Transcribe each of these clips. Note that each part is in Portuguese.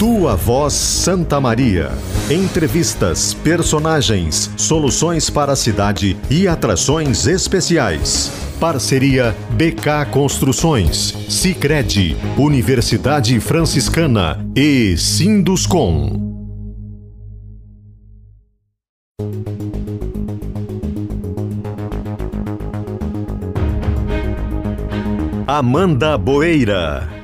Tua Voz Santa Maria. Entrevistas, personagens, soluções para a cidade e atrações especiais. Parceria BK Construções, Sicredi, Universidade Franciscana e Sinduscom. Amanda Boeira.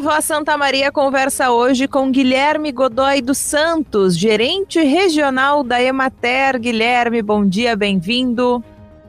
Voz Santa Maria conversa hoje com Guilherme Godoy dos Santos, gerente regional da Emater. Guilherme, bom dia, bem-vindo.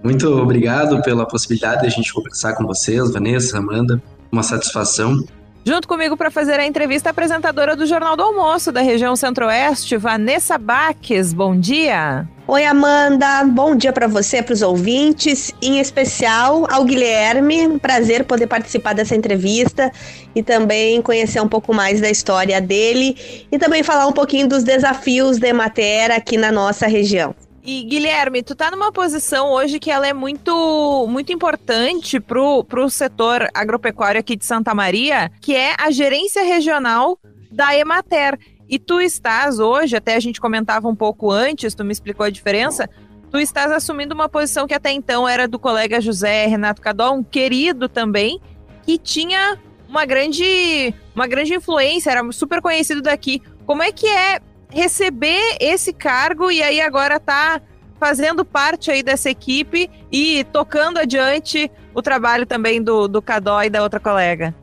Muito obrigado pela possibilidade de a gente conversar com vocês, Vanessa, Amanda. Uma satisfação. Junto comigo para fazer a entrevista, a apresentadora do Jornal do Almoço da região Centro-Oeste, Vanessa Baques. Bom dia. Oi, Amanda. Bom dia para você, para os ouvintes, em especial ao Guilherme. Um prazer poder participar dessa entrevista e também conhecer um pouco mais da história dele e também falar um pouquinho dos desafios da Emater aqui na nossa região. E Guilherme, tu tá numa posição hoje que ela é muito muito importante pro, pro setor agropecuário aqui de Santa Maria, que é a gerência regional da Emater. E tu estás hoje, até a gente comentava um pouco antes, tu me explicou a diferença, tu estás assumindo uma posição que até então era do colega José Renato Cadol, um querido também, que tinha uma grande, uma grande influência, era super conhecido daqui. Como é que é receber esse cargo e aí agora tá fazendo parte aí dessa equipe e tocando adiante o trabalho também do, do Cadó e da outra colega?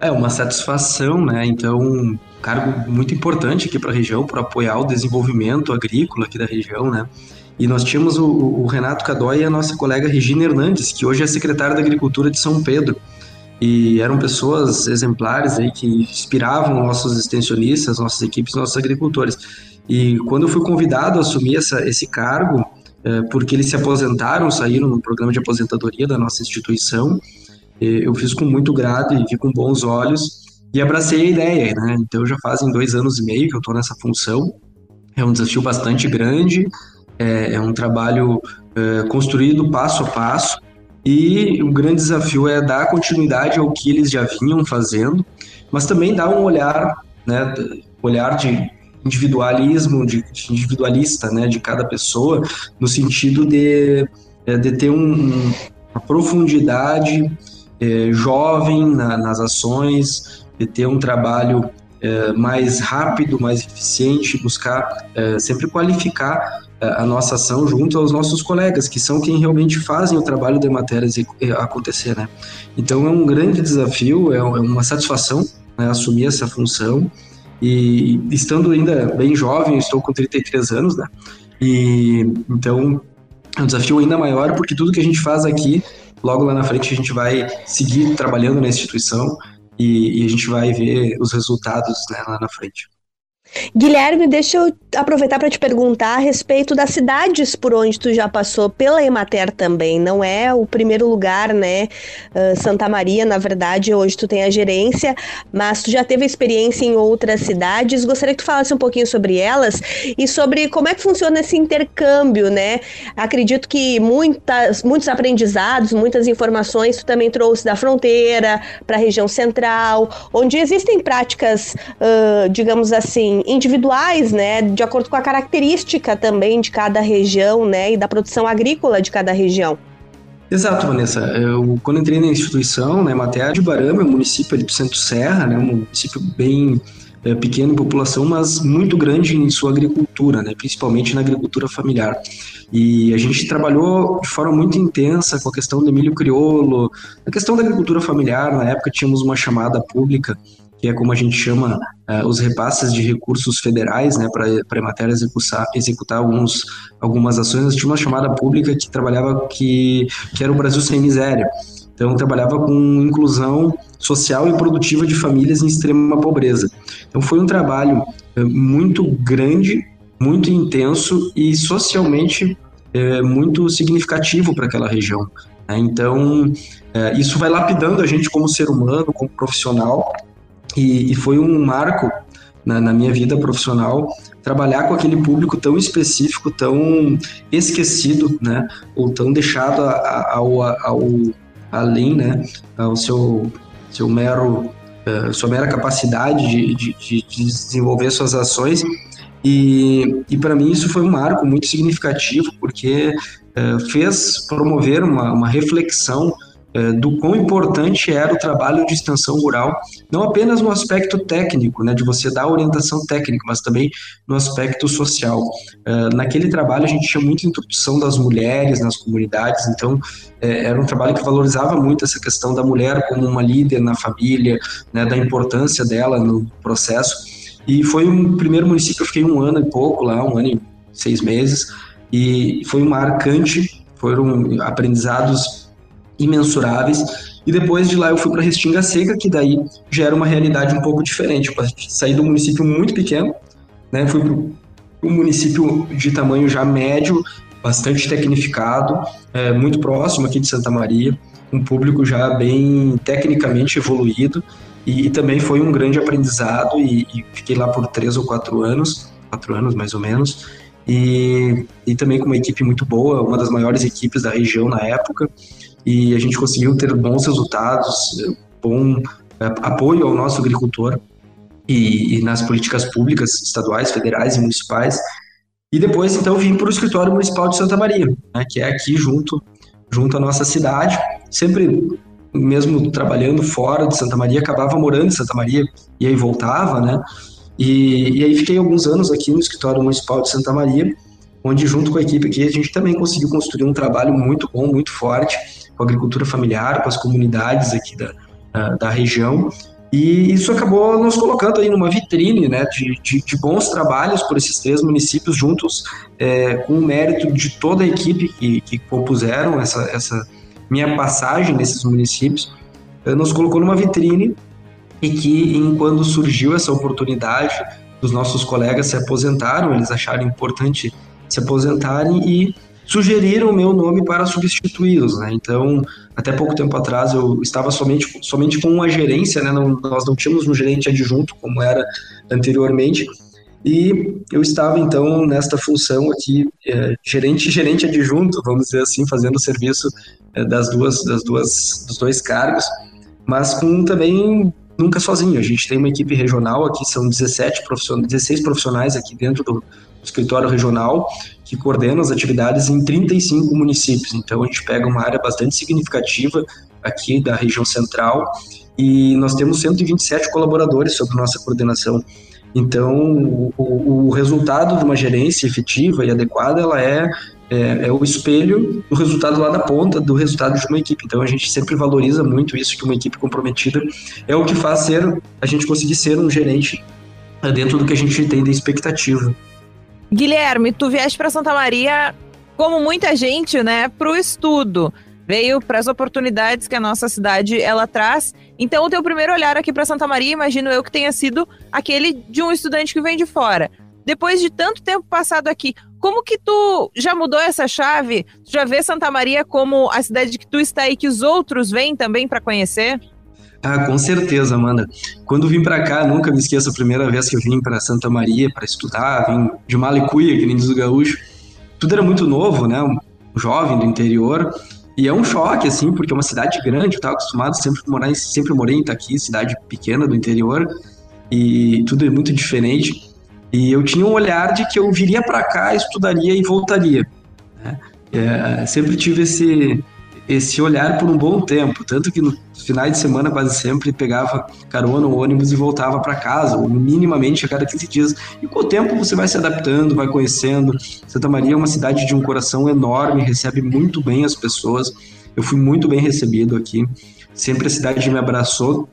É uma satisfação, né? Então, cargo muito importante aqui para a região, para apoiar o desenvolvimento agrícola aqui da região, né? E nós tínhamos o, o Renato Cadói e a nossa colega Regina Hernandes, que hoje é secretária da Agricultura de São Pedro. E eram pessoas exemplares aí que inspiravam nossos extensionistas, nossas equipes, nossos agricultores. E quando eu fui convidado a assumir essa, esse cargo, é, porque eles se aposentaram, saíram no programa de aposentadoria da nossa instituição, eu fiz com muito grado e vi com bons olhos e abracei a ideia, né? Então já fazem dois anos e meio que eu estou nessa função. É um desafio bastante grande, é, é um trabalho é, construído passo a passo e o grande desafio é dar continuidade ao que eles já vinham fazendo, mas também dar um olhar, né, olhar de individualismo, de, individualista, né, de cada pessoa, no sentido de, é, de ter um, uma profundidade é, jovem na, nas ações, de ter um trabalho é, mais rápido, mais eficiente, buscar é, sempre qualificar é, a nossa ação junto aos nossos colegas, que são quem realmente fazem o trabalho de matérias acontecer, né? Então é um grande desafio, é uma satisfação né, assumir essa função e estando ainda bem jovem, estou com 33 anos, né? E então é um desafio ainda maior porque tudo que a gente faz aqui, logo lá na frente a gente vai seguir trabalhando na instituição e, e a gente vai ver os resultados né, lá na frente. Guilherme, deixa eu aproveitar para te perguntar a respeito das cidades por onde tu já passou pela Emater também. Não é o primeiro lugar, né? Uh, Santa Maria, na verdade, hoje tu tem a gerência, mas tu já teve experiência em outras cidades. Gostaria que tu falasse um pouquinho sobre elas e sobre como é que funciona esse intercâmbio, né? Acredito que muitas, muitos aprendizados, muitas informações tu também trouxe da fronteira para a região central, onde existem práticas, uh, digamos assim, individuais, né, de acordo com a característica também de cada região, né, e da produção agrícola de cada região. Exato, Vanessa. Eu, quando entrei na instituição, né, Matéria de Barama, é município ali do Centro Serra, né, um município bem é, pequeno em população, mas muito grande em sua agricultura, né, principalmente na agricultura familiar. E a gente trabalhou de forma muito intensa com a questão do milho crioulo, a questão da agricultura familiar. Na época tínhamos uma chamada pública que é como a gente chama uh, os repasses de recursos federais, né, para a Emater executar, executar alguns, algumas ações. Nós tínhamos uma chamada pública que trabalhava, que, que era o Brasil Sem Miséria. Então, trabalhava com inclusão social e produtiva de famílias em extrema pobreza. Então, foi um trabalho uh, muito grande, muito intenso e socialmente uh, muito significativo para aquela região. Né? Então, isso vai lapidando a gente como ser humano, como profissional, e, e foi um marco na, na, minha vida profissional, trabalhar com aquele público tão específico, tão esquecido, né, ou tão deixado ao, ao além, né, ao seu, seu mero, uh, sua mera capacidade de, de, de, desenvolver suas ações. E, e para mim isso foi um marco muito significativo, porque uh, fez promover uma, uma reflexão do quão importante era o trabalho de extensão rural, não apenas no aspecto técnico, né, de você dar orientação técnica, mas também no aspecto social. É, naquele trabalho a gente tinha muita introdução das mulheres nas comunidades, então é, era um trabalho que valorizava muito essa questão da mulher como uma líder na família, né, da importância dela no processo. E foi um primeiro município, eu fiquei um ano e pouco lá, um ano e seis meses, e foi marcante, foram aprendizados imensuráveis. E depois de lá eu fui para Restinga Seca, que daí já era uma realidade um pouco diferente. Eu saí um município muito pequeno, né, fui para um município de tamanho já médio, bastante tecnificado, é, muito próximo aqui de Santa Maria, um público já bem tecnicamente evoluído. E, e também foi um grande aprendizado e, e fiquei lá por três ou quatro anos, quatro anos mais ou menos, e, e também com uma equipe muito boa, uma das maiores equipes da região na época e a gente conseguiu ter bons resultados, bom é, apoio ao nosso agricultor e, e, nas políticas públicas estaduais, federais e municipais. E depois, então, vim para o escritório municipal de Santa Maria, né, que é aqui junto, junto à nossa cidade. Sempre, mesmo trabalhando fora de Santa Maria, acabava morando em Santa Maria e aí voltava, né? E, e aí fiquei alguns anos aqui no escritório municipal de Santa Maria, onde junto com a equipe aqui a gente também conseguiu construir um trabalho muito bom, muito forte, com a agricultura familiar, com as comunidades aqui da, da, região. E isso acabou nos colocando aí numa vitrine né, de, de, de bons trabalhos por esses três municípios juntos, é, com o mérito de toda a equipe que, que compuseram essa, essa minha passagem nesses municípios, é, nos colocou numa vitrine e que, em, quando surgiu essa oportunidade dos nossos colegas se aposentaram, eles acharam importante se aposentarem e sugeriram o meu nome para substituí-los, né? Então, até pouco tempo atrás eu estava somente, somente com uma gerência, né? Não, nós não tínhamos um gerente adjunto como era anteriormente. E eu estava então nesta função aqui, é, gerente gerente adjunto, vamos dizer assim, fazendo o serviço é, das duas das duas dos dois cargos, mas com também nunca sozinho. A gente tem uma equipe regional aqui, são 17 profissionais, 16 profissionais aqui dentro do, escritório regional que coordena as atividades em 35 municípios. Então a gente pega uma área bastante significativa aqui da região central e nós temos 127 colaboradores sob nossa coordenação. Então, o, o, resultado de uma gerência efetiva e adequada, ela é, é, é, o espelho do resultado lá da ponta, do resultado de uma equipe. Então, a gente sempre valoriza muito isso, que uma equipe comprometida é o que faz ser, a gente conseguir ser um gerente dentro do que a gente tem de expectativa. Guilherme, tu vieste para Santa Maria, como muita gente, né, para o estudo. Veio para as oportunidades que a nossa cidade ela traz. Então, o teu primeiro olhar aqui para Santa Maria, imagino eu que tenha sido aquele de um estudante que vem de fora. Depois de tanto tempo passado aqui, como que tu já mudou essa chave? Tu já vê Santa Maria como a cidade que tu está aí que os outros vêm também para conhecer? Ah, com certeza, Amanda. Quando vim para cá, nunca me esqueço a primeira vez que eu vim para Santa Maria para estudar, vim de Malicuia, que nem diz o gaúcho. Tudo era muito novo, né? Um jovem do interior. E é um choque, assim, porque é uma cidade grande, eu estava acostumado sempre a morar, sempre morei em Itaqui, cidade pequena do interior, e tudo é muito diferente. E eu tinha um olhar de que eu viria para cá, estudaria e voltaria. Né? É, sempre tive esse, esse olhar por um bom tempo, tanto que no finais de semana quase sempre pegava carona ou ônibus e voltava para casa, ou minimamente a cada 15 dias. E com o tempo você vai se adaptando, vai conhecendo. Santa Maria é uma cidade de um coração enorme, recebe muito bem as pessoas. Eu fui muito bem recebido aqui. Sempre a cidade me abraçou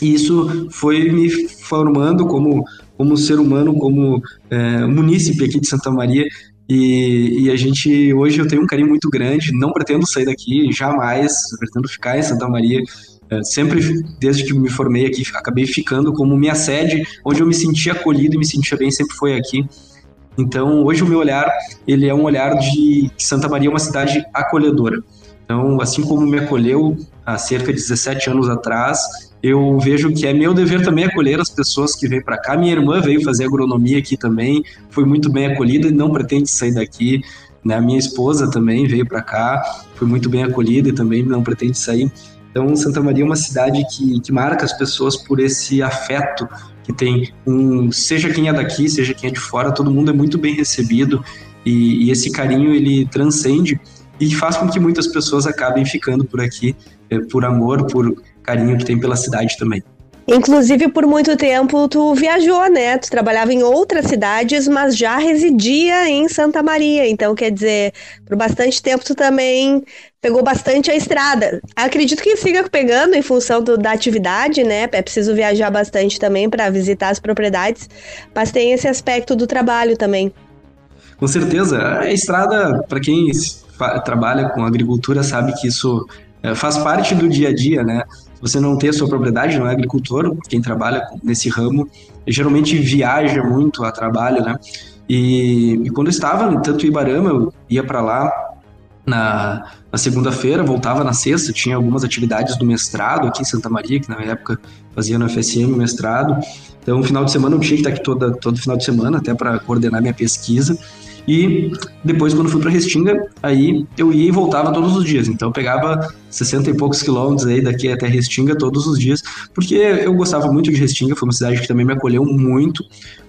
e isso foi me formando como como ser humano, como é, munícipe aqui de Santa Maria e, e, a gente, hoje eu tenho um carinho muito grande, não pretendo sair daqui, jamais, pretendo ficar em Santa Maria. É, sempre, desde que me formei aqui, acabei ficando como minha sede, onde eu me sentia acolhido e me sentia bem, sempre foi aqui. Então, hoje o meu olhar, ele é um olhar de que Santa Maria é uma cidade acolhedora. Então, assim como me acolheu há cerca de 17 anos atrás, eu vejo que é meu dever também acolher as pessoas que vêm para cá. Minha irmã veio fazer agronomia aqui também, foi muito bem acolhida e não pretende sair daqui. Né? Minha esposa também veio para cá, foi muito bem acolhida e também não pretende sair. Então, Santa Maria é uma cidade que, que marca as pessoas por esse afeto que tem um, seja quem é daqui, seja quem é de fora, todo mundo é muito bem recebido e, e esse carinho ele transcende e faz com que muitas pessoas acabem ficando por aqui, é, por amor, por carinho que tem pela cidade também. Inclusive, por muito tempo, tu viajou, né? Tu trabalhava em outras cidades, mas já residia em Santa Maria. Então, quer dizer, por bastante tempo tu também pegou bastante a estrada. Acredito que siga pegando em função do, da atividade, né? É preciso viajar bastante também para visitar as propriedades, mas tem esse aspecto do trabalho também. Com certeza. A estrada, para quem trabalha com agricultura sabe que isso é, faz parte do dia a dia, né? Você não tem a sua propriedade, não é agricultor, quem trabalha nesse ramo, geralmente viaja muito a trabalho, né? E, e quando eu estava tanto Ibarama, eu ia para lá na, na segunda-feira, voltava na sexta, tinha algumas atividades do mestrado aqui em Santa Maria, que na época fazia no FSM o mestrado. Então, final de semana eu tinha que estar aqui toda, todo final de semana, até para coordenar minha pesquisa. E depois, quando fui para Restinga, aí eu ia e voltava todos os dias. Então eu pegava 60 e poucos quilômetros aí daqui até Restinga todos os dias, porque eu gostava muito de Restinga, foi uma cidade que também me acolheu muito.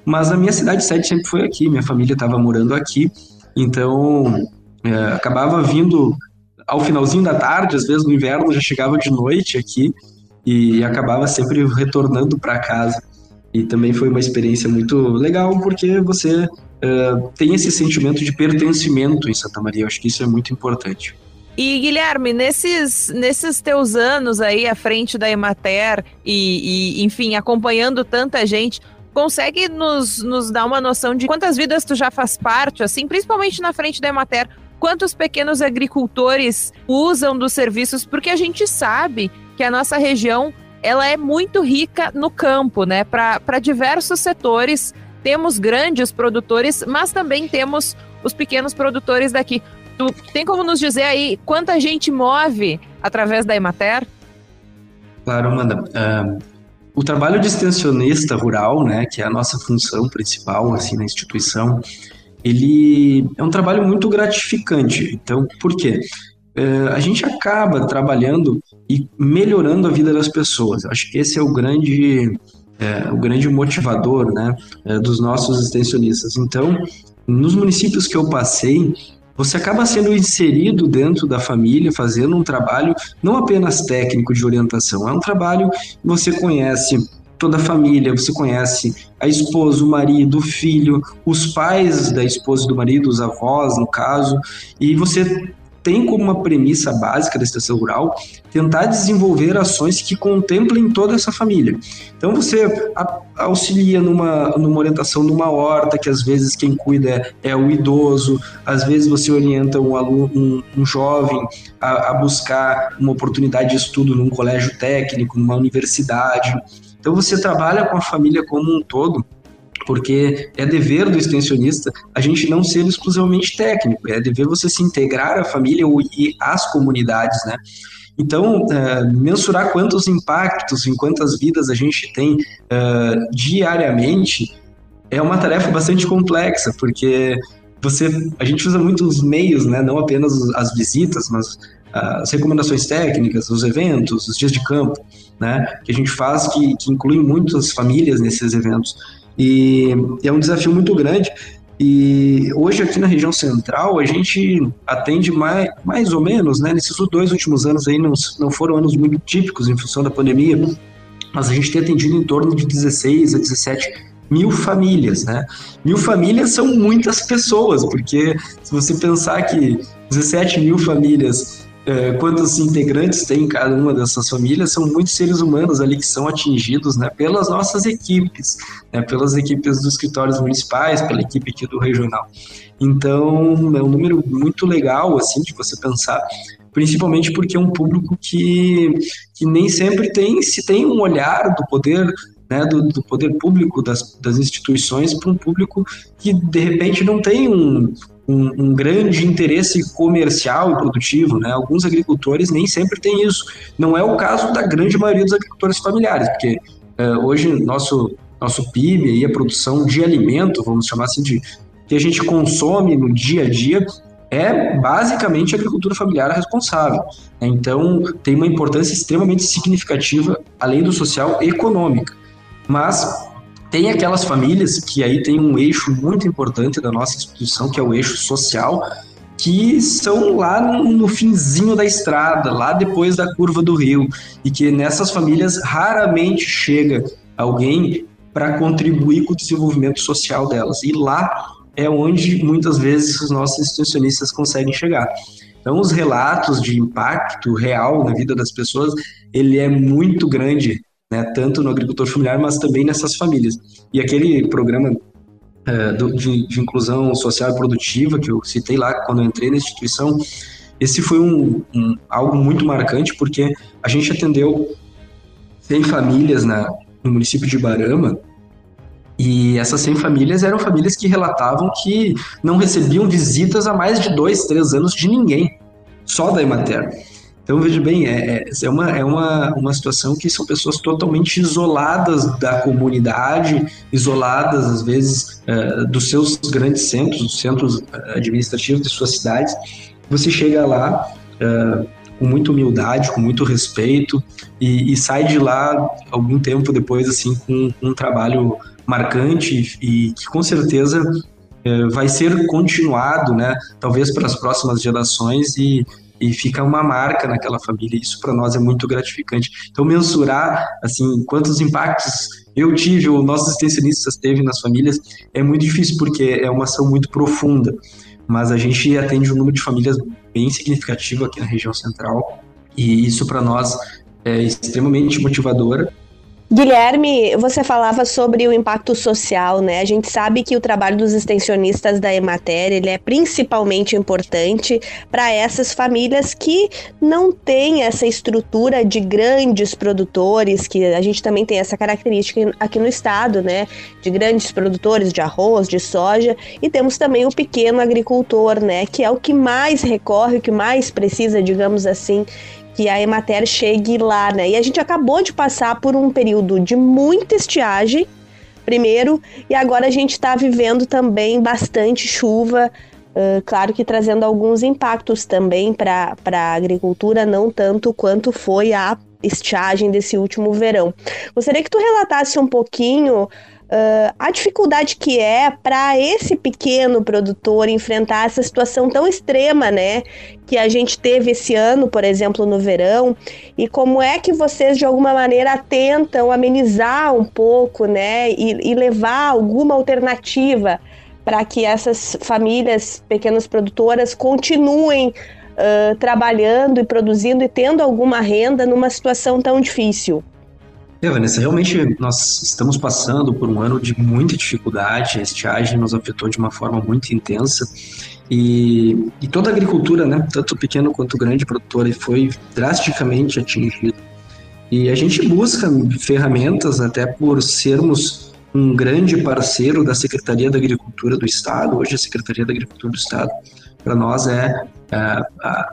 Mas a minha cidade sede sempre foi aqui, minha família estava morando aqui, então é, acabava vindo ao finalzinho da tarde, às vezes no inverno já chegava de noite aqui e acabava sempre retornando para casa. E também foi uma experiência muito legal, porque você uh, tem esse sentimento de pertencimento em Santa Maria. Eu acho que isso é muito importante. E Guilherme, nesses, nesses teus anos aí à frente da Emater e, e enfim, acompanhando tanta gente, consegue nos, nos dar uma noção de quantas vidas tu já faz parte, assim, principalmente na frente da Emater? Quantos pequenos agricultores usam dos serviços? Porque a gente sabe que a nossa região ela é muito rica no campo, né? Para diversos setores. Temos grandes produtores, mas também temos os pequenos produtores daqui. Tu tem como nos dizer aí quanta gente move através da Emater? Claro, Amanda. Uh, o trabalho de extensionista rural, né, que é a nossa função principal assim na instituição, ele é um trabalho muito gratificante. Então, por quê? Uh, a gente acaba trabalhando e melhorando a vida das pessoas. Acho que esse é o grande, é, o grande motivador né, é, dos nossos extensionistas. Então, nos municípios que eu passei, você acaba sendo inserido dentro da família, fazendo um trabalho não apenas técnico de orientação, é um trabalho que você conhece toda a família, você conhece a esposa, o marido, o filho, os pais da esposa e do marido, os avós, no caso, e você tem como uma premissa básica da extensão rural tentar desenvolver ações que contemplem toda essa família. Então você auxilia numa, numa orientação numa horta, que às vezes quem cuida é, é o idoso, às vezes você orienta um aluno, um, um jovem a, a buscar uma oportunidade de estudo num colégio técnico, numa universidade. Então você trabalha com a família como um todo porque é dever do extensionista a gente não ser exclusivamente técnico, é dever você se integrar à família e às comunidades, né? Então, uh, mensurar quantos impactos em quantas vidas a gente tem uh, diariamente é uma tarefa bastante complexa, porque você, a gente usa muitos meios, né? Não apenas as visitas, mas as recomendações técnicas, os eventos, os dias de campo, né? Que a gente faz que, que incluem muitas famílias nesses eventos. E é um desafio muito grande. E hoje aqui na região central a gente atende mais, mais ou menos, né? Nesses dois últimos anos aí não, não foram anos muito típicos em função da pandemia, mas a gente tem atendido em torno de 16 a 17 mil famílias, né? Mil famílias são muitas pessoas, porque se você pensar que 17 mil famílias é, quantos integrantes tem cada uma dessas famílias, são muitos seres humanos ali que são atingidos né, pelas nossas equipes, né, pelas equipes dos escritórios municipais, pela equipe aqui do regional. Então, é um número muito legal, assim, de você pensar, principalmente porque é um público que, que nem sempre tem, se tem um olhar do poder né, do, do, poder público das, das instituições para um público que de repente não tem um, um, um, grande interesse comercial e produtivo, né? Alguns agricultores nem sempre têm isso. Não é o caso da grande maioria dos agricultores familiares, porque uh, hoje nosso nosso PIB e a produção de alimento, vamos chamar assim de que a gente consome no dia a dia é basicamente a agricultura familiar responsável. Então, tem uma importância extremamente significativa, além do social, econômica. Mas tem aquelas famílias que aí tem um eixo muito importante da nossa instituição, que é o eixo social, que são lá no finzinho da estrada, lá depois da curva do rio, e que nessas famílias raramente chega alguém para contribuir com o desenvolvimento social delas. E lá é onde muitas vezes os nossos institucionistas conseguem chegar. Então, os relatos de impacto real na vida das pessoas, ele é muito grande né, tanto no agricultor familiar, mas também nessas famílias. E aquele programa é, do, de, de, inclusão social e produtiva que eu citei lá quando eu entrei na instituição, esse foi um, um algo muito marcante porque a gente atendeu 100 famílias na, no município de Barama e essas 100 famílias eram famílias que relatavam que não recebiam visitas há mais de dois, três anos de ninguém, só da Emater. Então, veja bem, é, é, é, uma, é uma, uma situação que são pessoas totalmente isoladas da comunidade, isoladas, às vezes, é, dos seus grandes centros, dos centros é, administrativos de suas cidades. Você chega lá com muita humildade, com muito respeito, e, e, sai de lá algum tempo depois, assim, com, com um trabalho marcante e que, com certeza, vai ser continuado, né? Talvez para as próximas gerações e e fica uma marca naquela família. Isso para nós é muito gratificante. Então, mensurar assim quantos impactos eu tive ou nossos extensionistas teve nas famílias é muito difícil porque é uma ação muito profunda. Mas a gente atende um número de famílias bem significativo aqui na região central e isso para nós é extremamente motivador Guilherme, você falava sobre o impacto social, né? A gente sabe que o trabalho dos extensionistas da Emater ele é principalmente importante para essas famílias que não têm essa estrutura de grandes produtores, que a gente também tem essa característica aqui no estado, né? De grandes produtores de arroz, de soja, e temos também o pequeno agricultor, né? Que é o que mais recorre, o que mais precisa, digamos assim, que a Emater chegue lá, né? E a gente acabou de passar por um período de muita estiagem, primeiro, e agora a gente está vivendo também bastante chuva, uh, claro que trazendo alguns impactos também para a agricultura, não tanto quanto foi a estiagem desse último verão. Gostaria que tu relatasse um pouquinho Uh, a dificuldade que é para esse pequeno produtor enfrentar essa situação tão extrema, né? Que a gente teve esse ano, por exemplo, no verão, e como é que vocês de alguma maneira tentam amenizar um pouco, né? E, e levar alguma alternativa para que essas famílias pequenas produtoras continuem uh, trabalhando e produzindo e tendo alguma renda numa situação tão difícil. É, Vanessa, realmente nós estamos passando por um ano de muita dificuldade, a estiagem nos afetou de uma forma muito intensa. E, e toda a agricultura, né, tanto pequeno quanto grande produtora, foi drasticamente atingida. E a gente busca ferramentas, até por sermos um grande parceiro da Secretaria da Agricultura do Estado, hoje a Secretaria da Agricultura do Estado, para nós é, é,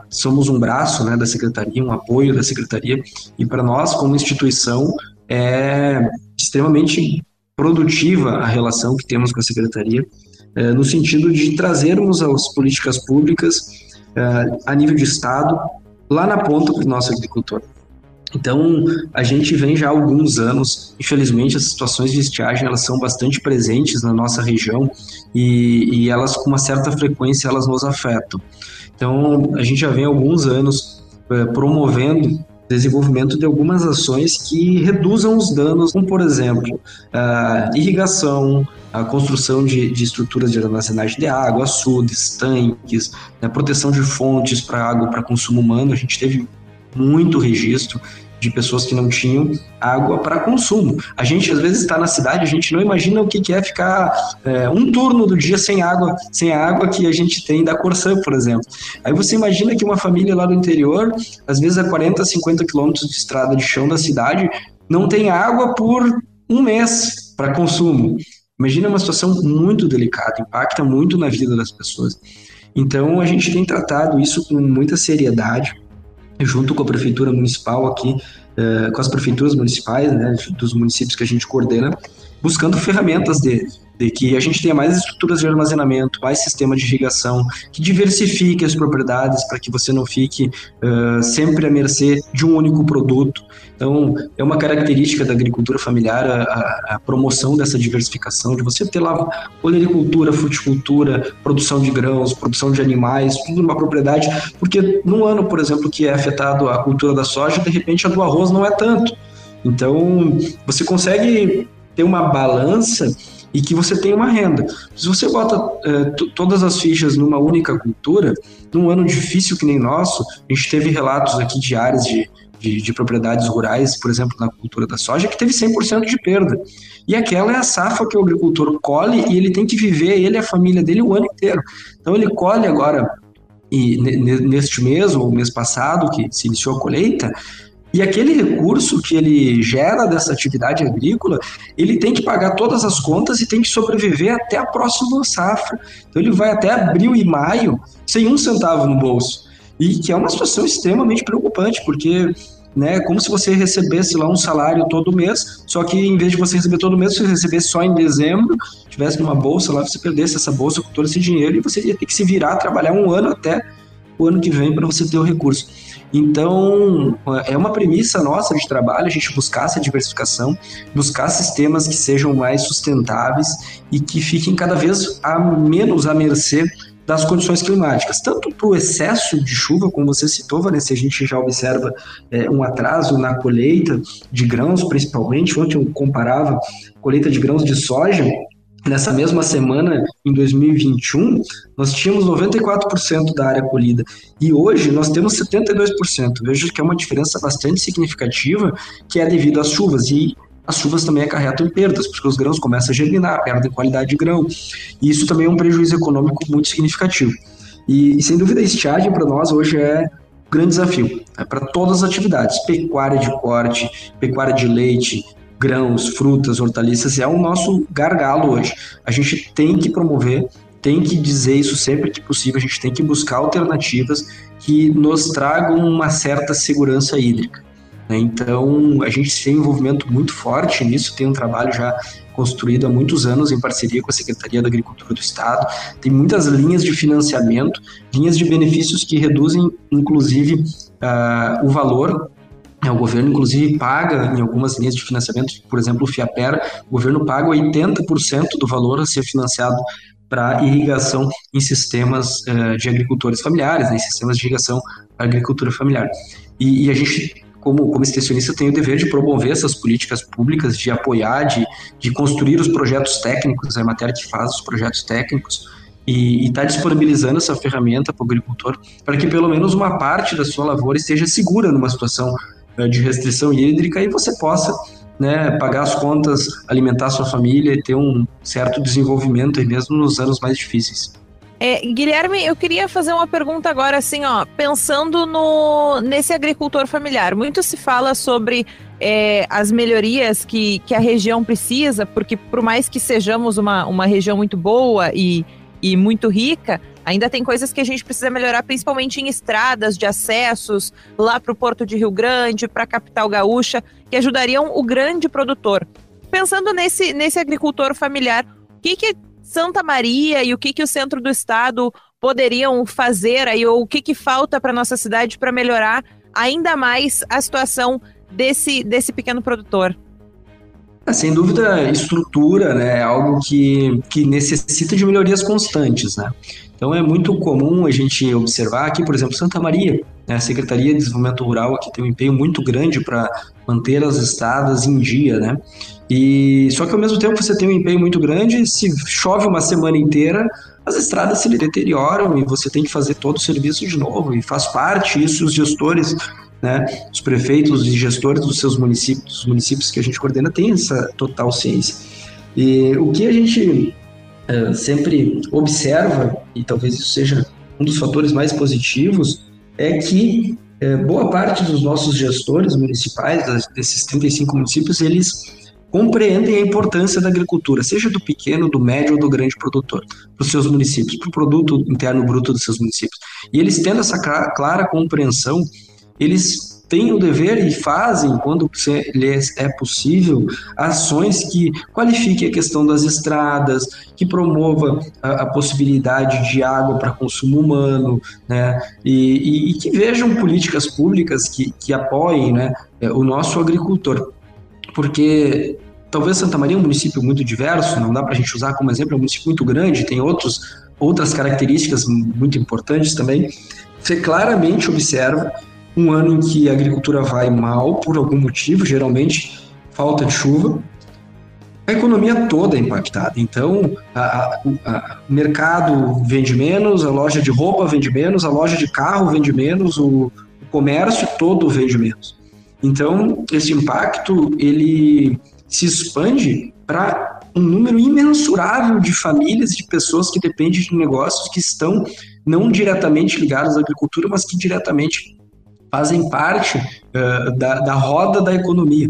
somos um braço né, da secretaria, um apoio da secretaria, e para nós, como instituição, é extremamente produtiva a relação que temos com a secretaria, é, no sentido de trazermos as políticas públicas é, a nível de Estado lá na ponta para o nosso agricultor. Então, a gente vem já há alguns anos, infelizmente, as situações de estiagem elas são bastante presentes na nossa região e, e elas, com uma certa frequência, elas nos afetam. Então, a gente já vem há alguns anos é, promovendo desenvolvimento de algumas ações que reduzam os danos, como por exemplo, a irrigação, a construção de, de estruturas de armazenagem de água, açudes, tanques, né, proteção de fontes para água para consumo humano. A gente teve muito registro de pessoas que não tinham água para consumo. A gente às vezes está na cidade, a gente não imagina o que, é ficar é, um turno do dia sem água, sem a água que a gente tem da Corsã, por exemplo. Aí você imagina que uma família lá do interior, às vezes a 40, 50 quilômetros de estrada de chão da cidade, não tem água por um mês para consumo. Imagina uma situação muito delicada, impacta muito na vida das pessoas. Então a gente tem tratado isso com muita seriedade, junto com a prefeitura municipal aqui, uh, com as prefeituras municipais, né, dos municípios que a gente coordena, buscando ferramentas de, de que a gente tenha mais estruturas de armazenamento, mais sistema de irrigação, que diversifique as propriedades para que você não fique uh, sempre à mercê de um único produto. Então, é uma característica da agricultura familiar a, a promoção dessa diversificação, de você ter lá olericultura, fruticultura, produção de grãos, produção de animais, tudo numa propriedade, porque num ano, por exemplo, que é afetado a cultura da soja, de repente a do arroz não é tanto. Então, você consegue ter uma balança e que você tem uma renda. Se você bota é, todas as fichas numa única cultura, num ano difícil que nem nosso, a gente teve relatos aqui de áreas de, de, de propriedades rurais, por exemplo, na cultura da soja, que teve 100% de perda. E aquela é a safra que o agricultor colhe e ele tem que viver, ele e a família dele, o ano inteiro. Então ele colhe agora, e neste mês, ou mês passado, que se iniciou a colheita, e aquele recurso que ele gera dessa atividade agrícola, ele tem que pagar todas as contas e tem que sobreviver até a próxima safra. Então ele vai até abril e maio sem um centavo no bolso. E que é uma situação extremamente preocupante, porque né, como se você recebesse lá um salário todo mês, só que em vez de você receber todo mês, você recebesse só em dezembro, tivesse numa bolsa lá, você perdesse essa bolsa com todo esse dinheiro e você ia ter que se virar, trabalhar um ano até o ano que vem para você ter o recurso. Então, é uma premissa nossa de trabalho a gente buscar essa diversificação, buscar sistemas que sejam mais sustentáveis e que fiquem cada vez a menos à mercê das condições climáticas, tanto o excesso de chuva, como você citou, Vanessa, a gente já observa é, um atraso na colheita de grãos, principalmente. Ontem eu comparava colheita de grãos de soja, Nessa mesma semana, em 2021, nós tínhamos 94% da área colhida e hoje nós temos 72%. Vejo que é uma diferença bastante significativa que é devido às chuvas e as chuvas também acarretam perdas, porque os grãos começam a germinar, perdem qualidade de grão. E isso também é um prejuízo econômico muito significativo. E, e sem dúvida, a estiagem para nós hoje é um grande desafio né, para todas as atividades, pecuária de corte, pecuária de leite, grãos, frutas, hortaliças, é o nosso gargalo hoje. A gente tem que promover, tem que dizer isso sempre que possível, a gente tem que buscar alternativas que nos tragam uma certa segurança hídrica. Né? Então, a gente tem um envolvimento muito forte nisso, tem um trabalho já construído há muitos anos em parceria com a Secretaria da Agricultura do Estado. Tem muitas linhas de financiamento, linhas de benefícios que reduzem, inclusive, uh, o valor o governo, inclusive, paga em algumas linhas de financiamento, por exemplo, o FIAPER, o governo paga 80% do valor a ser financiado para irrigação em sistemas uh, de agricultores familiares, né, em sistemas de irrigação para agricultura familiar. E, e, a gente, como, como extensionista, tem o dever de promover essas políticas públicas, de apoiar, de, de construir os projetos técnicos, é a matéria que faz os projetos técnicos, e está disponibilizando essa ferramenta para o agricultor, para que pelo menos uma parte da sua lavoura esteja segura numa situação de restrição hídrica e você possa né, pagar as contas, alimentar sua família e ter um certo desenvolvimento aí mesmo nos anos mais difíceis. É, Guilherme, eu queria fazer uma pergunta agora, assim, ó, pensando no nesse agricultor familiar. Muito se fala sobre é, as melhorias que, que a região precisa, porque por mais que sejamos uma, uma região muito boa e, e muito rica, Ainda tem coisas que a gente precisa melhorar, principalmente em estradas de acessos lá para o Porto de Rio Grande, para a capital gaúcha, que ajudariam o grande produtor. Pensando nesse, nesse agricultor familiar, o que, que Santa Maria e o que, que o centro do estado poderiam fazer aí, ou o que, que falta para nossa cidade para melhorar ainda mais a situação desse, desse pequeno produtor? É, sem dúvida, estrutura né, é algo que, que necessita de melhorias constantes. Né? Então é muito comum a gente observar aqui, por exemplo, Santa Maria, né, a Secretaria de Desenvolvimento Rural aqui tem um empenho muito grande para manter as estradas em dia, né? E só que ao mesmo tempo você tem um empenho muito grande, se chove uma semana inteira, as estradas se deterioram e você tem que fazer todo o serviço de novo e faz parte isso os gestores né, os prefeitos e gestores dos seus municípios, dos municípios que a gente coordena, têm essa total ciência. E o que a gente sempre observa, e talvez isso seja um dos fatores mais positivos, é que boa parte dos nossos gestores municipais, desses 35 municípios, eles compreendem a importância da agricultura, seja do pequeno, do médio ou do grande produtor, para os seus municípios, para o produto interno bruto dos seus municípios. E eles tendo essa clara compreensão, eles têm o dever e fazem, quando lhes é possível, ações que qualifiquem a questão das estradas, que promova a, a possibilidade de água para consumo humano, né? E, e, e, que vejam políticas públicas que, que apoiem né, o nosso agricultor. Porque talvez Santa Maria é um município muito diverso, não dá para a gente usar como exemplo, é um município muito grande, tem outros, outras características muito importantes também. Você claramente observa um ano em que a agricultura vai mal por algum motivo, geralmente falta de chuva, a economia toda é impactada. Então, o mercado vende menos, a loja de roupa vende menos, a loja de carro vende menos, o, o comércio todo vende menos. Então, esse impacto ele se expande para um número imensurável de famílias, de pessoas que dependem de negócios que estão não diretamente ligados à agricultura, mas que diretamente fazem parte uh, da, da roda da economia.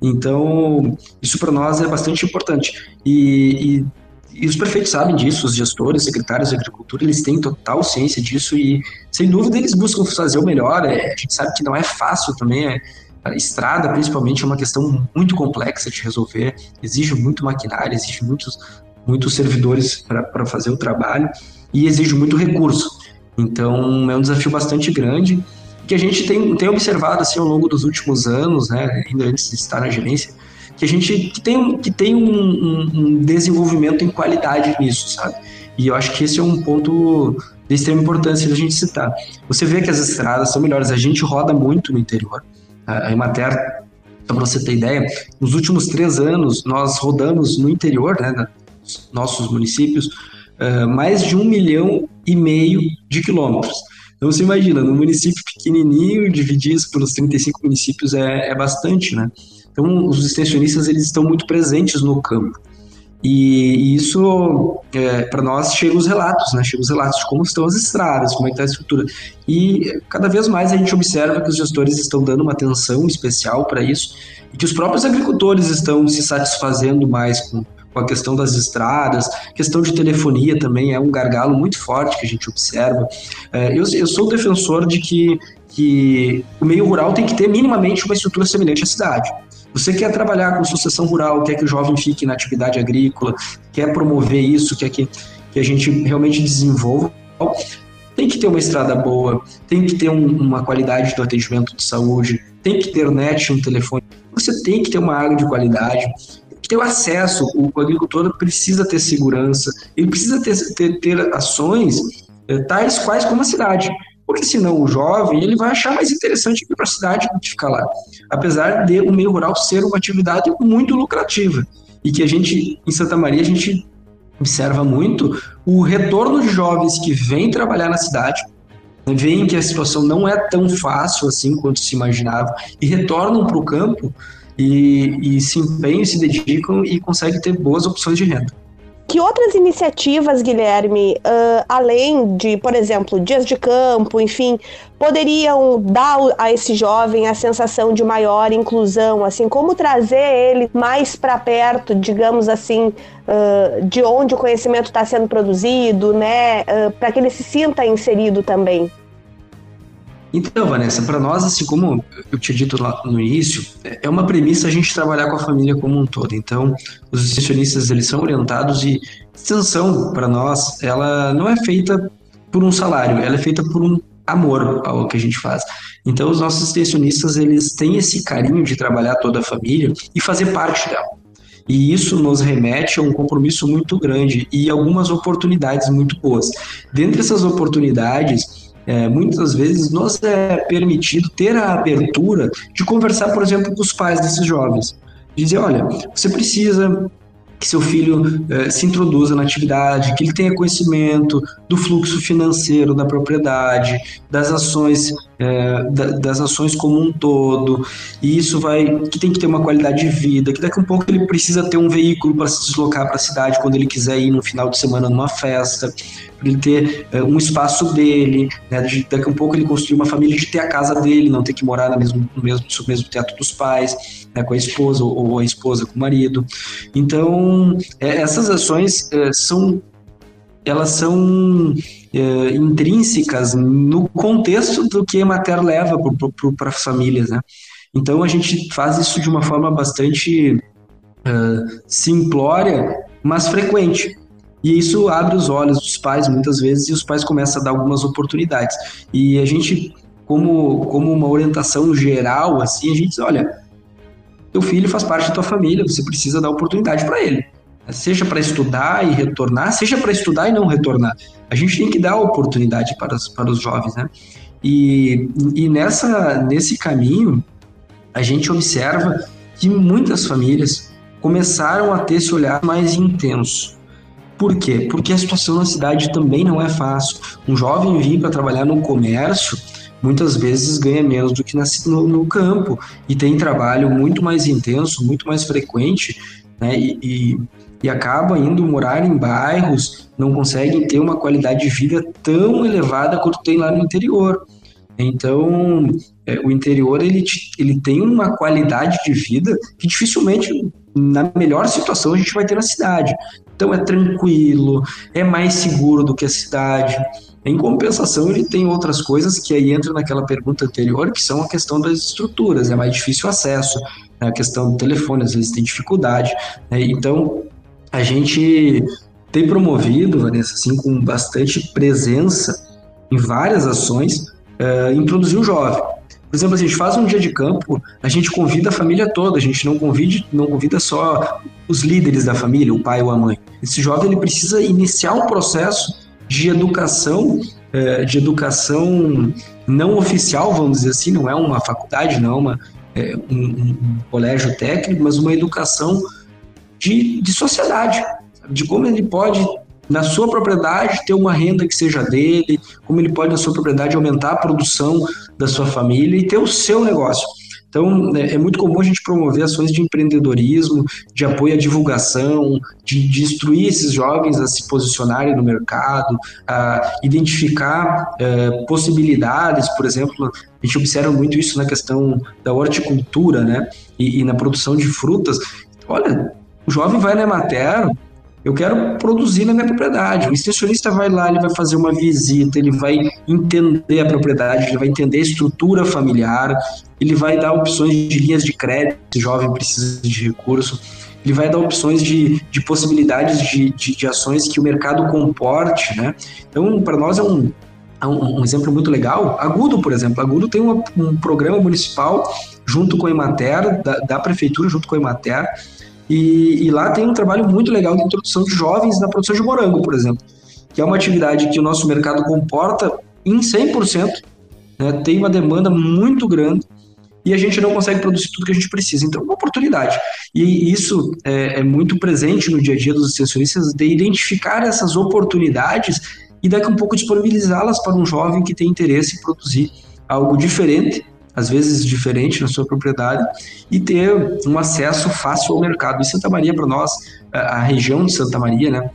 Então, isso para nós é bastante importante. E, e, e, os prefeitos sabem disso, os gestores, secretários de agricultura, eles têm total ciência disso e, sem dúvida, eles buscam fazer o melhor. É, a gente sabe que não é fácil também, é, a estrada, principalmente, é uma questão muito complexa de resolver, exige muito maquinário, exige muitos, muitos servidores para fazer o trabalho e exige muito recurso. Então, é um desafio bastante grande que a gente tem, tem observado assim ao longo dos últimos anos, né, ainda antes de estar na gerência, que a gente que tem, que tem um, um, um desenvolvimento em qualidade nisso, sabe? E eu acho que esse é um ponto de extrema importância da gente citar. Você vê que as estradas são melhores, a gente roda muito no interior. A Emater, para você ter ideia, nos últimos três anos nós rodamos no interior, né, nos nossos municípios, mais de um milhão e meio de quilômetros. Então você imagina, num município pequenininho, dividir isso pelos 35 municípios é, é bastante, né? Então os extensionistas eles estão muito presentes no campo. E, isso, é, para nós, chega os relatos, né? Chega os relatos de como estão as estradas, como é está a estrutura. E cada vez mais a gente observa que os gestores estão dando uma atenção especial para isso e que os próprios agricultores estão se satisfazendo mais com, com a questão das estradas, questão de telefonia também é um gargalo muito forte que a gente observa. É, eu, eu sou defensor de que, que o meio rural tem que ter minimamente uma estrutura semelhante à cidade. Você quer trabalhar com sucessão rural, quer que o jovem fique na atividade agrícola, quer promover isso, quer que, que a gente realmente desenvolva, tem que ter uma estrada boa, tem que ter um, uma qualidade do atendimento de saúde, tem que ter net, um telefone, você tem que ter uma água de qualidade, ter o acesso, o agricultor precisa ter segurança, ele precisa ter, ter, ter ações é, tais quais como a cidade. Porque senão o jovem ele vai achar mais interessante ir para a cidade do que ficar lá. Apesar de o meio rural ser uma atividade muito lucrativa. E que a gente, em Santa Maria, a gente observa muito o retorno de jovens que vêm trabalhar na cidade, veem que a situação não é tão fácil assim quanto se imaginava e retornam para o campo e, e se empenham, se dedicam e conseguem ter boas opções de renda. Que outras iniciativas, Guilherme, uh, além de, por exemplo, dias de campo, enfim, poderiam dar a esse jovem a sensação de maior inclusão, assim, como trazer ele mais para perto, digamos assim, uh, de onde o conhecimento está sendo produzido, né, uh, para que ele se sinta inserido também? Então, Vanessa, para nós, assim como eu tinha dito lá no início, é, uma premissa a gente trabalhar com a família como um todo. Então, os extensionistas eles são orientados e extensão para nós, ela não é feita por um salário, ela é feita por um amor ao que a gente faz. Então, os nossos extensionistas eles têm esse carinho de trabalhar toda a família e fazer parte dela. E isso nos remete a um compromisso muito grande e algumas oportunidades muito boas. Dentre essas oportunidades, é, muitas vezes nos é permitido ter a abertura de conversar, por exemplo, com os pais desses jovens. Dizer, olha, você precisa que seu filho eh, se introduza na atividade, que ele tenha conhecimento do fluxo financeiro da propriedade, das ações é, das ações como um todo, e isso vai que tem que ter uma qualidade de vida, que daqui a um pouco ele precisa ter um veículo para se deslocar para a cidade quando ele quiser ir no final de semana numa festa, para ele ter é, um espaço dele, né, daqui a um pouco ele construir uma família de ter a casa dele, não ter que morar no mesmo, no mesmo, no mesmo teto dos pais, né, com a esposa ou, ou, a esposa com o marido. Então, é, essas ações é, são elas são é, intrínsecas no contexto do que a Emater leva para as famílias, né? Então a gente faz isso de uma forma bastante uh, simplória, mas frequente. E isso abre os olhos dos pais muitas vezes e os pais começam a dar algumas oportunidades. E a gente, como, como uma orientação geral, assim, a gente diz, olha, teu filho faz parte da tua família, você precisa dar oportunidade para ele seja para estudar e retornar, seja para estudar e não retornar. A gente tem que dar oportunidade para os, para os jovens, né? E, e nessa, nesse caminho, a gente observa que muitas famílias começaram a ter esse olhar mais intenso. Por quê? Porque a situação na cidade também não é fácil. Um jovem vir para trabalhar no comércio muitas vezes ganha menos do que no, no, campo e tem trabalho muito mais intenso, muito mais frequente, né? E, e, e acabam indo morar em bairros, não conseguem ter uma qualidade de vida tão elevada quanto tem lá no interior. Então, é, o interior ele, ele tem uma qualidade de vida que dificilmente, na melhor situação, a gente vai ter na cidade. Então, é tranquilo, é mais seguro do que a cidade. Em compensação, ele tem outras coisas que aí entra naquela pergunta anterior, que são a questão das estruturas, é mais difícil o acesso, né? a questão do telefone, às vezes tem dificuldade. Né? Então, a gente tem promovido, Vanessa, assim, com bastante presença em várias ações, uh, introduzir o jovem. Por exemplo, a gente faz um dia de campo, a gente convida a família toda, a gente não convida, não convida só os líderes da família, o pai ou a mãe. Esse jovem ele precisa iniciar um processo de educação, uh, de educação não oficial, vamos dizer assim, não é uma faculdade, não é uma, é, um, um colégio técnico, mas uma educação de, de sociedade, de como ele pode, na sua propriedade, ter uma renda que seja dele, como ele pode, na sua propriedade, aumentar a produção da sua família e ter o seu negócio. Então, é, é muito comum a gente promover ações de empreendedorismo, de apoio à divulgação, de, de instruir esses jovens a se posicionarem no mercado, a identificar é, possibilidades, por exemplo, a gente observa muito isso na questão da horticultura, né, e, e na produção de frutas. Olha, o jovem vai na Emater, eu quero produzir na minha propriedade. O extensionista vai lá, ele vai fazer uma visita, ele vai entender a propriedade, ele vai entender a estrutura familiar, ele vai dar opções de linhas de crédito, se o jovem precisa de recurso, ele vai dar opções de, de possibilidades de, de, de ações que o mercado comporte, né? Então, para nós é um, é um, um, exemplo muito legal. Agudo, por exemplo, Agudo tem um programa municipal junto com a Emater, da, da prefeitura junto com a Emater, e, e, lá tem um trabalho muito legal de introdução de jovens na produção de morango, por exemplo, que é uma atividade que o nosso mercado comporta em 100%, né, tem uma demanda muito grande e a gente não consegue produzir tudo que a gente precisa. Então, é uma oportunidade. E isso é, é muito presente no dia a dia dos extensionistas, de identificar essas oportunidades e daqui um pouco disponibilizá-las para um jovem que tem interesse em produzir algo diferente às vezes diferente na sua propriedade, e ter um acesso fácil ao mercado. E Santa Maria, para nós, a região de Santa Maria, né,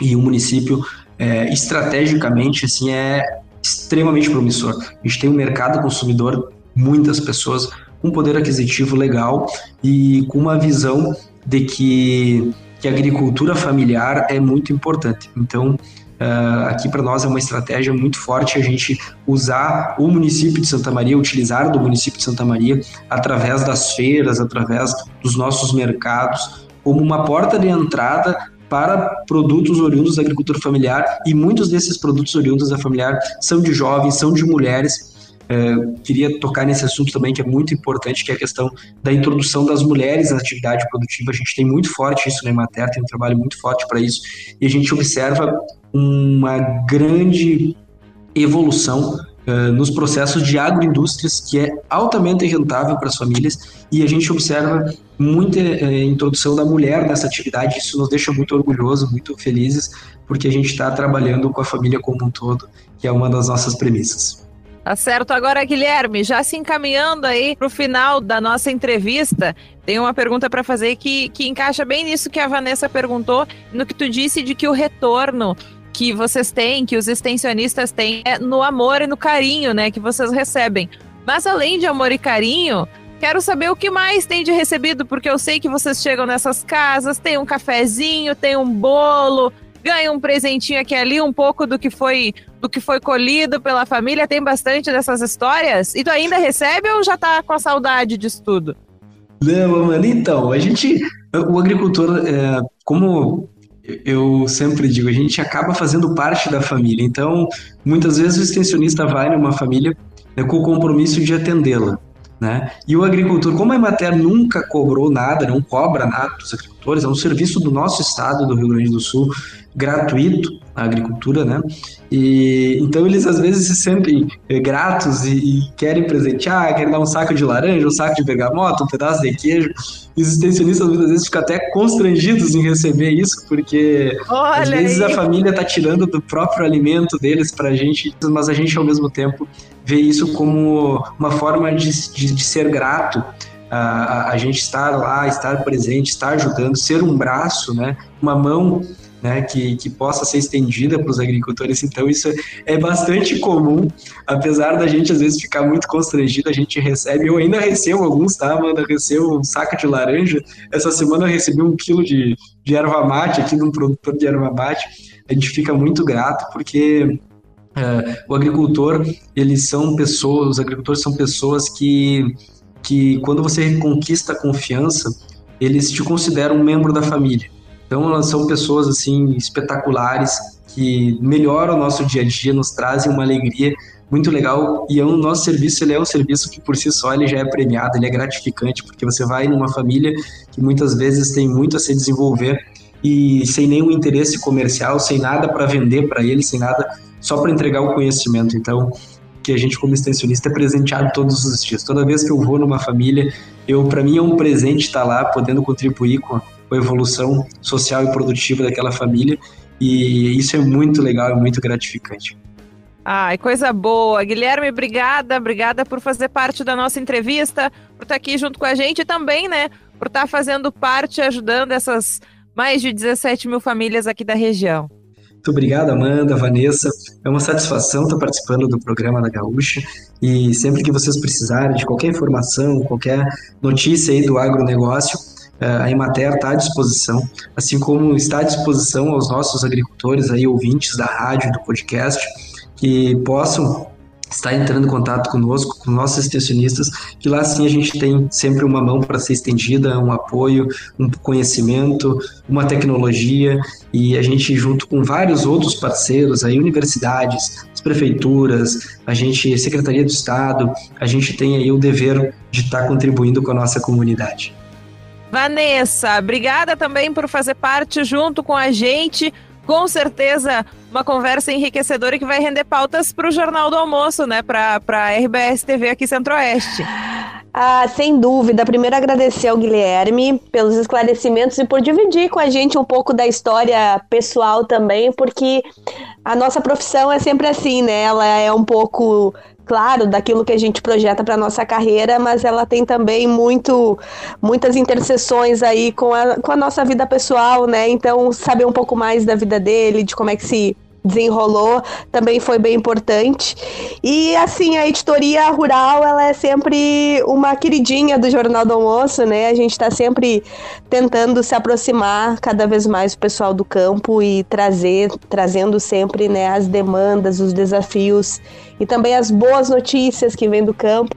e o município, é, estrategicamente, assim, é extremamente promissor. A gente tem um mercado consumidor, muitas pessoas com poder aquisitivo legal e com uma visão de que, que a agricultura familiar é muito importante. Então, Uh, aqui para nós é uma estratégia muito forte a gente usar o município de Santa Maria, utilizar do município de Santa Maria através das feiras, através dos nossos mercados, como uma porta de entrada para produtos oriundos da agricultura familiar. E muitos desses produtos oriundos da familiar são de jovens, são de mulheres. É, queria tocar nesse assunto também que é muito importante, que é a questão da introdução das mulheres na atividade produtiva. A gente tem muito forte isso na Emater, tem um trabalho muito forte para isso, e a gente observa uma grande evolução uh, nos processos de agroindústrias, que é altamente rentável para as famílias, e a gente observa muita uh, introdução da mulher nessa atividade, isso nos deixa muito orgulhosos, muito felizes, porque a gente está trabalhando com a família como um todo, que é uma das nossas premissas. Tá certo. Agora, Guilherme, já se encaminhando aí para o final da nossa entrevista, tem uma pergunta para fazer que, que encaixa bem nisso que a Vanessa perguntou, no que tu disse de que o retorno que vocês têm, que os extensionistas têm, é no amor e no carinho, né, que vocês recebem. Mas além de amor e carinho, quero saber o que mais tem de recebido, porque eu sei que vocês chegam nessas casas, tem um cafezinho, tem um bolo, ganha um presentinho aqui ali, um pouco do que foi do que foi colhido pela família. Tem bastante dessas histórias? E tu ainda recebe ou já tá com a saudade disso tudo? Não, mano, então, a gente, o agricultor, é, como eu sempre digo, a gente acaba fazendo parte da família. Então, muitas vezes o extensionista vai numa família né, com o compromisso de atendê-la. Né? E o agricultor, como a Emater nunca cobrou nada, não cobra nada dos agricultores, é um serviço do nosso estado, do Rio Grande do Sul, gratuito a agricultura, né? E então eles às vezes se sentem é, gratos e, e, querem presentear, querem dar um saco de laranja, um saco de bergamota, um pedaço de queijo. E os extensionistas muitas vezes ficam até constrangidos em receber isso, porque Olha às vezes aí. a família está tirando do próprio alimento deles para a gente, mas a gente ao mesmo tempo vê isso como uma forma de, de, de ser grato a, a, a, gente estar lá, estar presente, estar ajudando, ser um braço, né, uma mão né, que, que possa ser estendida para os agricultores. Então, isso é bastante comum, apesar da gente às vezes ficar muito constrangido, a gente recebe, eu ainda recebo alguns, tá, Amanda? Recebo um saco de laranja. Essa semana eu recebi um quilo de, de erva mate aqui de um produtor de erva mate. A gente fica muito grato porque Uh, o agricultor, eles são pessoas, os agricultores são pessoas que, que quando você conquista a confiança, eles te consideram um membro da família. Então, elas são pessoas assim espetaculares que melhoram o nosso dia a dia, nos trazem uma alegria muito legal e é o nosso serviço ele é um serviço que por si só ele já é premiado, ele é gratificante porque você vai numa família que muitas vezes tem muito a se desenvolver e sem nenhum interesse comercial, sem nada para vender para ele, sem nada só para entregar o conhecimento. Então, que a gente como extensionista é presenteado todos os dias. Toda vez que eu vou numa família, eu para mim é um presente estar lá podendo contribuir com a evolução social e produtiva daquela família. E isso é muito legal, é muito gratificante. Ai, coisa boa. Guilherme, obrigada, obrigada por fazer parte da nossa entrevista, por estar aqui junto com a gente e também, né, por estar fazendo parte, ajudando essas mais de 17 mil famílias aqui da região. Muito obrigado, Amanda, Vanessa. É uma satisfação estar participando do programa da Gaúcha e sempre que vocês precisarem de qualquer informação, qualquer notícia aí do agronegócio, a Emater está à disposição, assim como está à disposição aos nossos agricultores aí, ouvintes da rádio, do podcast, que possam estar entrando em contato conosco, com nossos extensionistas, que lá sim a gente tem sempre uma mão para ser estendida, um apoio, um conhecimento, uma tecnologia e a gente junto com vários outros parceiros, aí universidades, as prefeituras, a gente Secretaria do Estado, a gente tem aí o dever de estar contribuindo com a nossa comunidade. Vanessa, obrigada também por fazer parte junto com a gente. Com certeza, uma conversa enriquecedora que vai render pautas para o Jornal do Almoço, né? Para a RBS TV aqui Centro-Oeste. Ah, sem dúvida. Primeiro agradecer ao Guilherme pelos esclarecimentos e por dividir com a gente um pouco da história pessoal também, porque a nossa profissão é sempre assim, né? Ela é um pouco claro, daquilo que a gente projeta para nossa carreira, mas ela tem também muito, muitas interseções aí com a, com a nossa vida pessoal, né? Então, saber um pouco mais da vida dele, de como é que se desenrolou também foi bem importante. E assim, a editoria rural, ela é sempre uma queridinha do Jornal do Almoço, né? A gente está sempre tentando se aproximar cada vez mais do pessoal do campo e trazer, trazendo sempre, né, as demandas, os desafios e também as boas notícias que vêm do campo.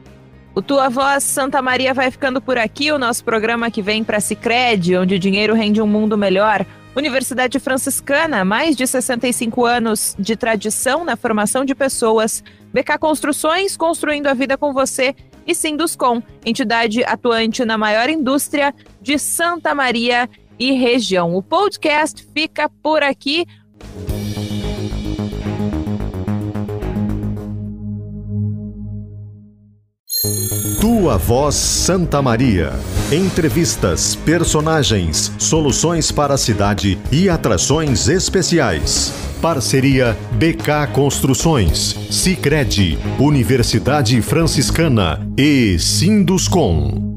O Tua Voz Santa Maria vai ficando por aqui, o nosso programa que vem para Cicred, onde o dinheiro rende um mundo melhor. Universidade Franciscana, mais de 65 anos de tradição na formação de pessoas. BK Construções, construindo a vida com você. E Sinduscom, entidade atuante na maior indústria de Santa Maria e região. O podcast fica por aqui. Tua Voz Santa Maria. Entrevistas, personagens, soluções para a cidade e atrações especiais. Parceria BK Construções, Sicredi, Universidade Franciscana e Sinduscom.